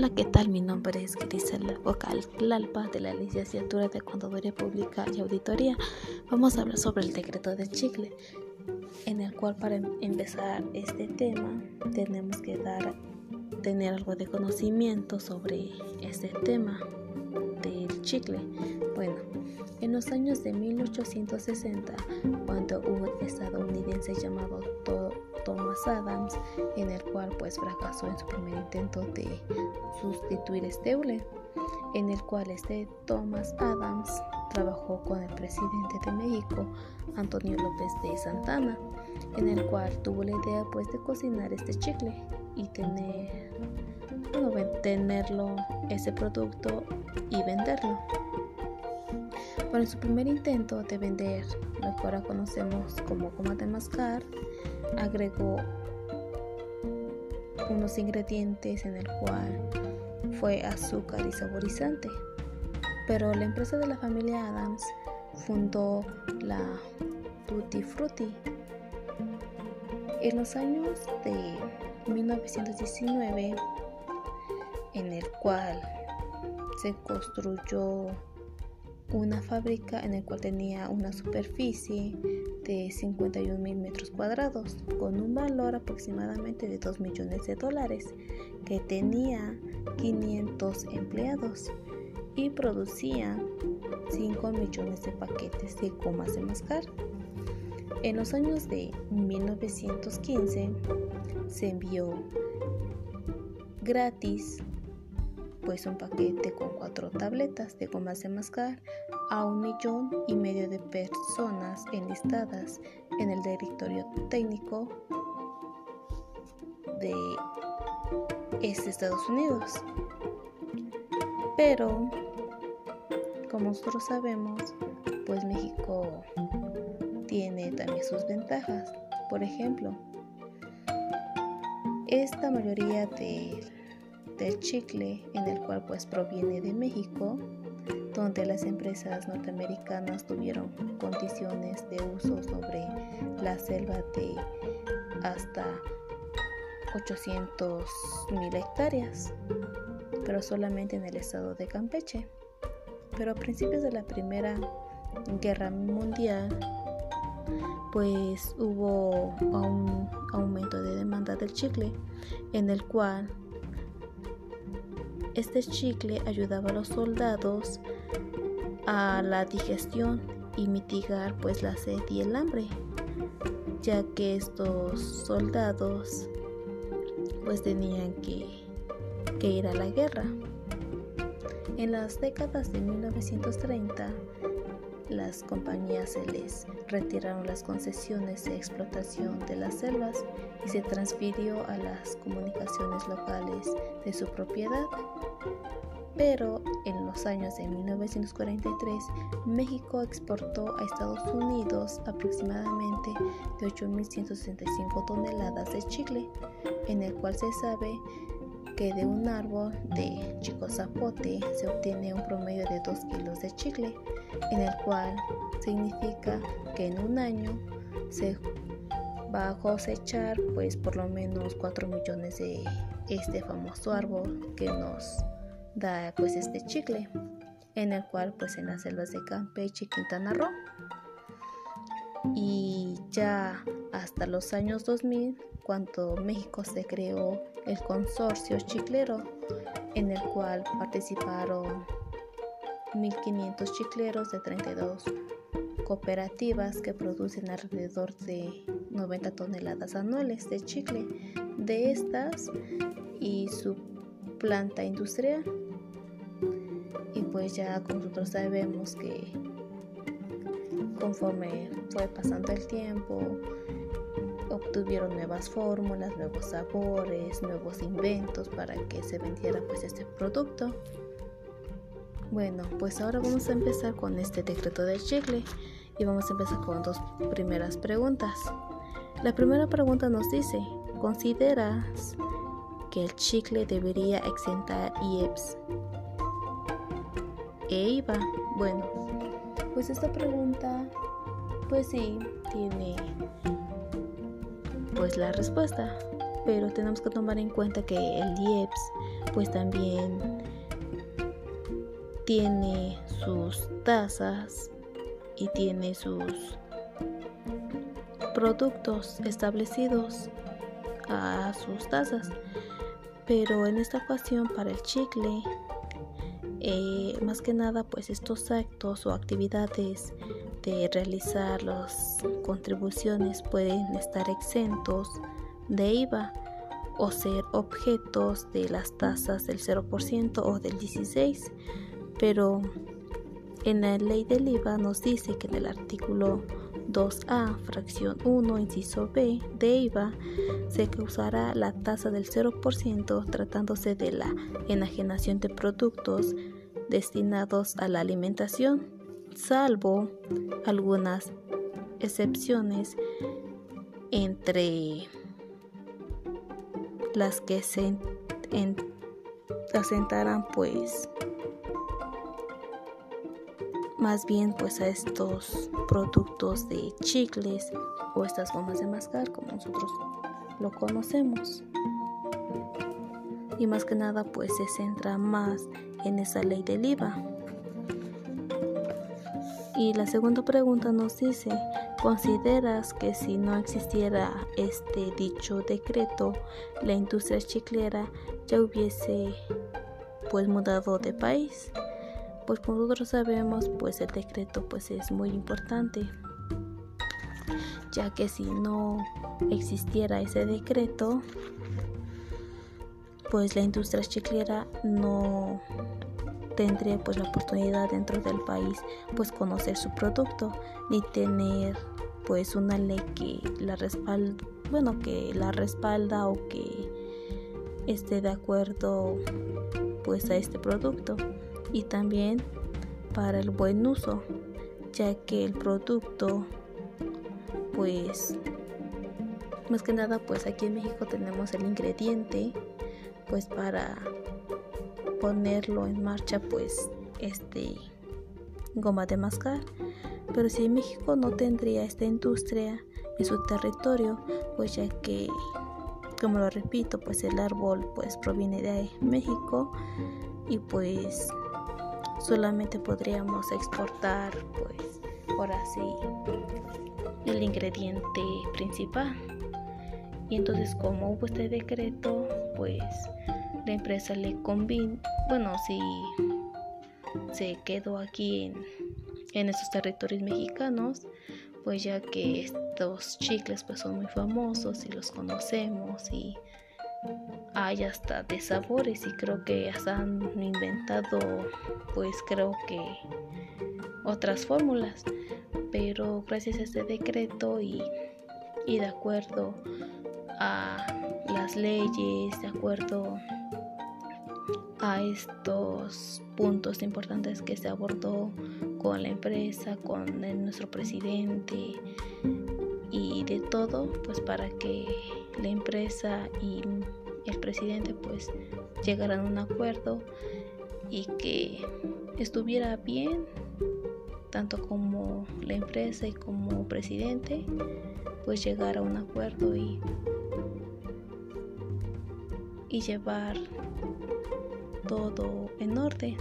Hola, ¿qué tal? Mi nombre es Grisela Vocal Lalpa de la licenciatura de Contaduría Pública y Auditoría. Vamos a hablar sobre el decreto de chicle, en el cual para empezar este tema tenemos que dar, tener algo de conocimiento sobre este tema del chicle. Bueno, en los años de 1860, cuando un estadounidense llamado Thomas Adams, en el cual pues fracasó en su primer intento de sustituir este hule, en el cual este Thomas Adams trabajó con el presidente de México, Antonio López de Santana, en el cual tuvo la idea pues de cocinar este chicle y tener bueno, tenerlo ese producto y venderlo. Para su primer intento de vender lo que ahora conocemos como goma de mascar, agregó unos ingredientes en el cual fue azúcar y saborizante. Pero la empresa de la familia Adams fundó la Tutti Frutti. En los años de 1919, en el cual se construyó una fábrica en la cual tenía una superficie de 51 mil metros cuadrados con un valor aproximadamente de 2 millones de dólares que tenía 500 empleados y producía 5 millones de paquetes de gomas de mascar. En los años de 1915 se envió gratis pues un paquete con cuatro tabletas de gomas de mascar a un millón y medio de personas enlistadas en el directorio técnico de este Estados Unidos. Pero, como nosotros sabemos, pues México tiene también sus ventajas. Por ejemplo, esta mayoría de del chicle en el cual pues proviene de México donde las empresas norteamericanas tuvieron condiciones de uso sobre la selva de hasta 800 mil hectáreas pero solamente en el estado de Campeche. Pero a principios de la primera guerra mundial pues hubo un aumento de demanda del chicle en el cual este chicle ayudaba a los soldados a la digestión y mitigar pues la sed y el hambre, ya que estos soldados pues tenían que, que ir a la guerra. En las décadas de 1930 las compañías se les retiraron las concesiones de explotación de las selvas y se transfirió a las comunicaciones locales de su propiedad. Pero en los años de 1943, México exportó a Estados Unidos aproximadamente de 8.165 toneladas de chicle, en el cual se sabe que de un árbol de chico zapote se obtiene un promedio de 2 kilos de chicle, en el cual significa que en un año se va a cosechar pues por lo menos 4 millones de este famoso árbol que nos da pues este chicle en el cual pues en las selvas de Campeche y Quintana Roo. Y ya hasta los años 2000 cuando México se creó el consorcio chiclero en el cual participaron 1.500 chicleros de 32 cooperativas que producen alrededor de 90 toneladas anuales de chicle. De estas y su planta industrial. Y pues ya nosotros sabemos que conforme fue pasando el tiempo, obtuvieron nuevas fórmulas, nuevos sabores, nuevos inventos para que se vendiera pues este producto. Bueno, pues ahora vamos a empezar con este decreto del chicle y vamos a empezar con dos primeras preguntas. La primera pregunta nos dice, ¿consideras que el chicle debería exentar IEPS e IVA? Bueno, pues esta pregunta pues sí tiene pues la respuesta, pero tenemos que tomar en cuenta que el IEPS pues también tiene sus tasas y tiene sus productos establecidos a sus tasas pero en esta ocasión para el chicle eh, más que nada pues estos actos o actividades de realizar las contribuciones pueden estar exentos de IVA o ser objetos de las tasas del 0% o del 16%, pero en la ley del IVA nos dice que en el artículo 2A, fracción 1, inciso B de IVA, se causará la tasa del 0% tratándose de la enajenación de productos destinados a la alimentación, salvo algunas excepciones entre las que se asentarán pues más bien pues a estos productos de chicles o estas gomas de mascar como nosotros lo conocemos y más que nada pues se centra más en esa ley del IVA y la segunda pregunta nos dice ¿Consideras que si no existiera este dicho decreto, la industria chiclera ya hubiese pues mudado de país? Pues como nosotros sabemos pues el decreto pues es muy importante ya que si no existiera ese decreto pues la industria chiclera no tendría pues la oportunidad dentro del país pues conocer su producto ni tener pues una ley que la respalda bueno que la respalda o que esté de acuerdo pues a este producto y también para el buen uso, ya que el producto pues más que nada pues aquí en México tenemos el ingrediente pues para ponerlo en marcha pues este goma de mascar. Pero si en México no tendría esta industria en su territorio pues ya que como lo repito pues el árbol pues proviene de México y pues solamente podríamos exportar pues ahora sí el ingrediente principal. Y entonces como hubo este decreto pues la empresa le convino bueno si se quedó aquí en, en estos territorios mexicanos pues ya que estos chicles pues son muy famosos y los conocemos y hay hasta de sabores y creo que hasta han inventado pues creo que otras fórmulas pero gracias a este decreto y, y de acuerdo a las leyes de acuerdo a estos puntos importantes que se abordó con la empresa, con nuestro presidente y de todo, pues para que la empresa el presidente pues llegaran a un acuerdo y que estuviera bien tanto como la empresa y como presidente pues llegar a un acuerdo y y llevar todo en orden